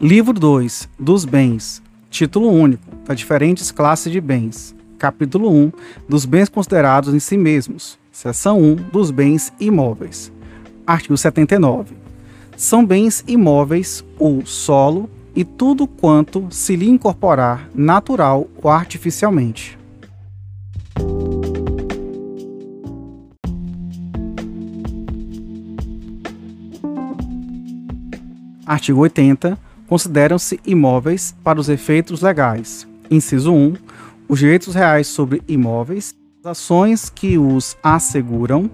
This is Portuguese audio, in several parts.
Livro 2 dos bens. Título único das diferentes classes de bens. Capítulo 1 dos bens considerados em si mesmos. Seção 1 dos bens imóveis. Artigo 79. São bens imóveis o solo e tudo quanto se lhe incorporar natural ou artificialmente. Artigo 80 consideram-se imóveis para os efeitos legais. Inciso 1. Os direitos reais sobre imóveis, as ações que os asseguram.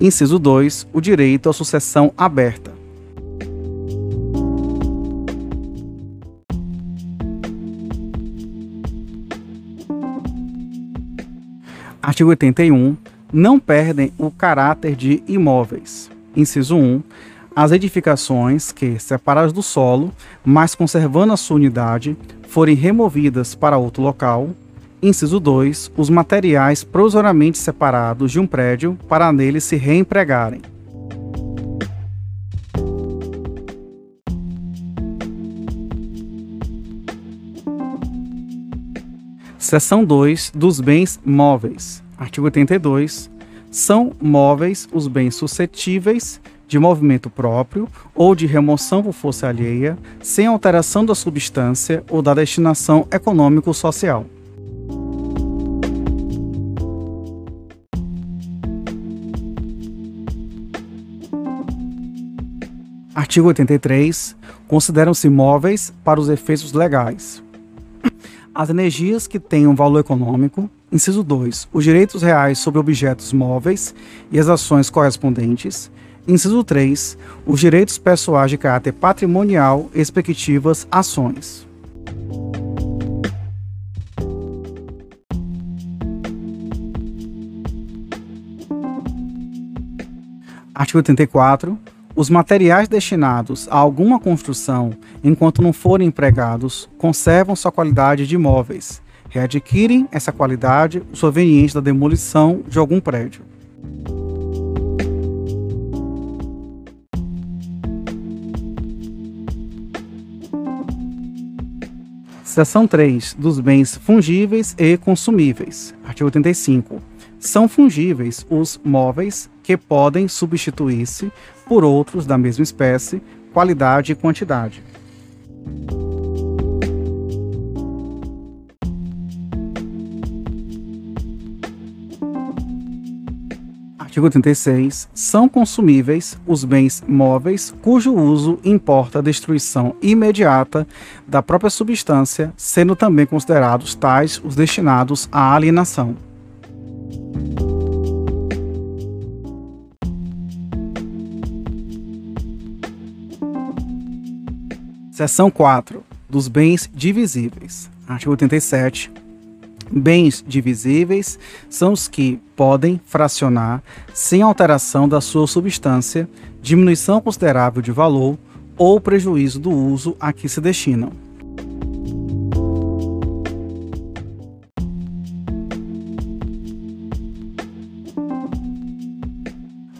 Inciso 2. O direito à sucessão aberta. Artigo 81. Não perdem o caráter de imóveis. Inciso 1 as edificações que, separadas do solo, mas conservando a sua unidade, forem removidas para outro local. Inciso 2. Os materiais provisoriamente separados de um prédio para nele se reempregarem. Seção 2 dos bens móveis. Artigo 82. São móveis os bens suscetíveis de movimento próprio ou de remoção por força alheia, sem alteração da substância ou da destinação econômico-social. Artigo 83. Consideram-se móveis para os efeitos legais. As energias que têm um valor econômico. Inciso 2. Os direitos reais sobre objetos móveis e as ações correspondentes. Inciso 3. Os direitos pessoais de caráter patrimonial, respectivas ações. Artigo 84. Os materiais destinados a alguma construção, enquanto não forem empregados, conservam sua qualidade de imóveis. Readquirem essa qualidade proveniente da demolição de algum prédio. Seção 3 dos bens fungíveis e consumíveis. Artigo 85. São fungíveis os móveis que podem substituir-se por outros da mesma espécie, qualidade e quantidade. Artigo 36. São consumíveis os bens móveis cujo uso importa a destruição imediata da própria substância, sendo também considerados tais os destinados à alienação. Seção 4. Dos bens divisíveis. Artigo 87 Bens divisíveis são os que podem fracionar sem alteração da sua substância, diminuição considerável de valor ou prejuízo do uso a que se destinam.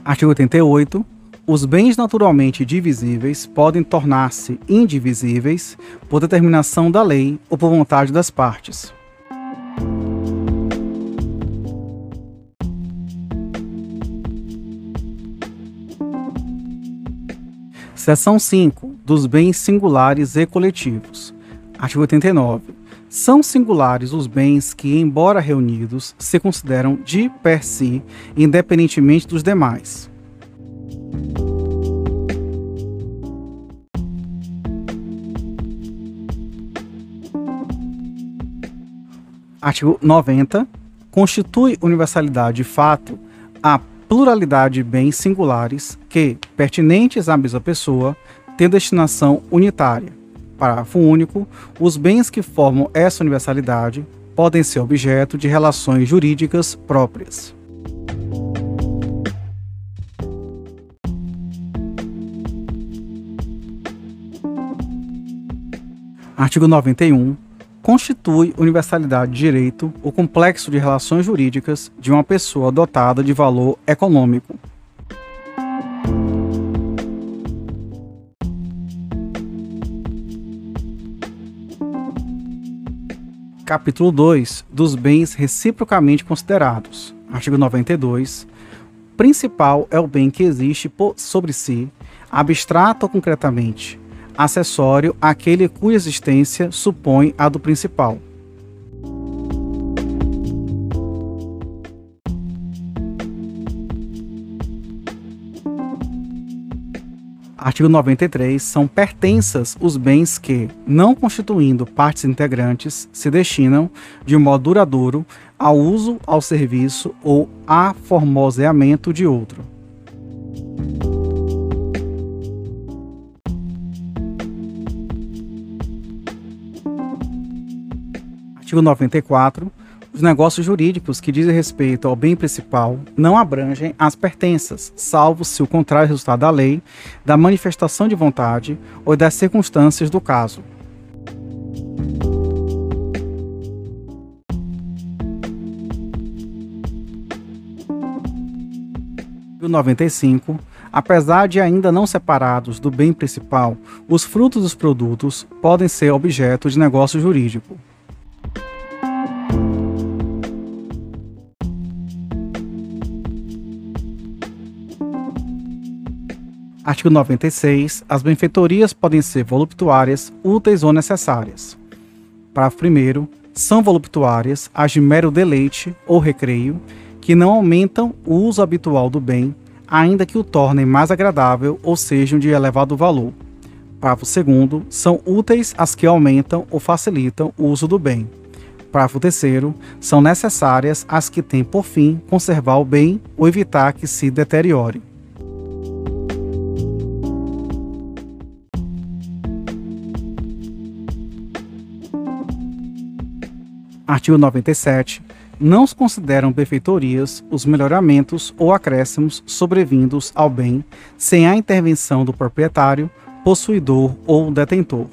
Artigo 88. Os bens naturalmente divisíveis podem tornar-se indivisíveis por determinação da lei ou por vontade das partes. Seção 5 dos bens singulares e coletivos. Artigo 89. São singulares os bens que, embora reunidos, se consideram de per si, independentemente dos demais. Artigo 90. Constitui universalidade de fato a pluralidade de bens singulares que, pertinentes à mesma pessoa, têm destinação unitária. Parágrafo único. Os bens que formam essa universalidade podem ser objeto de relações jurídicas próprias. Artigo 91 constitui universalidade de direito o complexo de relações jurídicas de uma pessoa dotada de valor econômico. Capítulo 2 dos bens reciprocamente considerados. Artigo 92. Principal é o bem que existe sobre si, abstrato ou concretamente, acessório aquele cuja existência supõe a do principal. Artigo 93. São pertenças os bens que, não constituindo partes integrantes, se destinam, de modo duradouro, ao uso, ao serviço ou a formoseamento de outro. Artigo 94 os negócios jurídicos que dizem respeito ao bem principal não abrangem as pertenças, salvo se o contrário resultar da lei, da manifestação de vontade ou das circunstâncias do caso. Artigo 95. Apesar de ainda não separados do bem principal, os frutos dos produtos podem ser objeto de negócio jurídico. Artigo 96. As benfeitorias podem ser voluptuárias, úteis ou necessárias. Parágrafo 1. São voluptuárias as de mero deleite ou recreio, que não aumentam o uso habitual do bem, ainda que o tornem mais agradável ou sejam de elevado valor. Parágrafo 2. São úteis as que aumentam ou facilitam o uso do bem. Parágrafo 3. São necessárias as que têm por fim conservar o bem ou evitar que se deteriore. Artigo 97. Não se consideram benfeitorias os melhoramentos ou acréscimos sobrevindos ao bem sem a intervenção do proprietário, possuidor ou detentor.